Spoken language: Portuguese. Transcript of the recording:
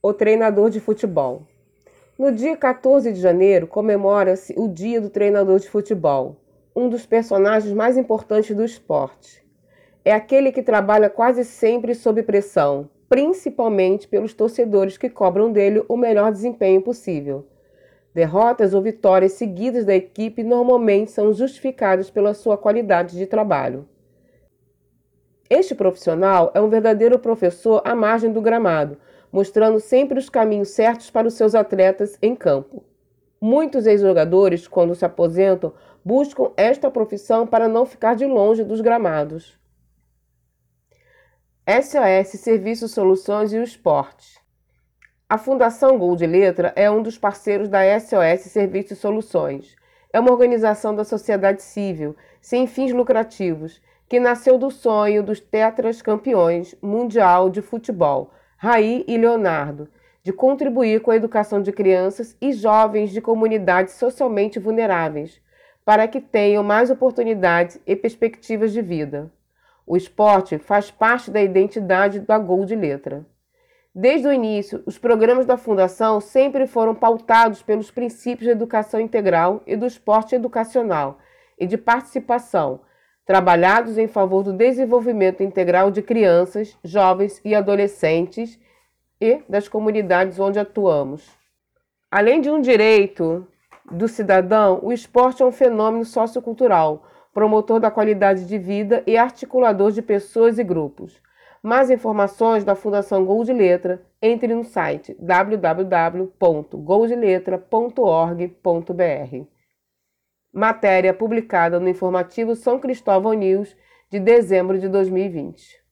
o treinador de futebol. No dia 14 de janeiro comemora-se o Dia do Treinador de Futebol, um dos personagens mais importantes do esporte. É aquele que trabalha quase sempre sob pressão, principalmente pelos torcedores que cobram dele o melhor desempenho possível. Derrotas ou vitórias seguidas da equipe normalmente são justificadas pela sua qualidade de trabalho. Este profissional é um verdadeiro professor à margem do gramado, mostrando sempre os caminhos certos para os seus atletas em campo. Muitos ex-jogadores, quando se aposentam, buscam esta profissão para não ficar de longe dos gramados. SOS Serviços Soluções e o Esporte. A Fundação Gol de Letra é um dos parceiros da SOS Serviços Soluções. É uma organização da sociedade civil, sem fins lucrativos, que nasceu do sonho dos tetras campeões mundial de futebol, Raí e Leonardo, de contribuir com a educação de crianças e jovens de comunidades socialmente vulneráveis, para que tenham mais oportunidades e perspectivas de vida. O esporte faz parte da identidade da Gol de Letra. Desde o início, os programas da Fundação sempre foram pautados pelos princípios da educação integral e do esporte educacional e de participação, trabalhados em favor do desenvolvimento integral de crianças, jovens e adolescentes e das comunidades onde atuamos. Além de um direito do cidadão, o esporte é um fenômeno sociocultural, promotor da qualidade de vida e articulador de pessoas e grupos. Mais informações da Fundação Gol de Letra, entre no site www.goldiletra.org.br. Matéria publicada no informativo São Cristóvão News de dezembro de 2020.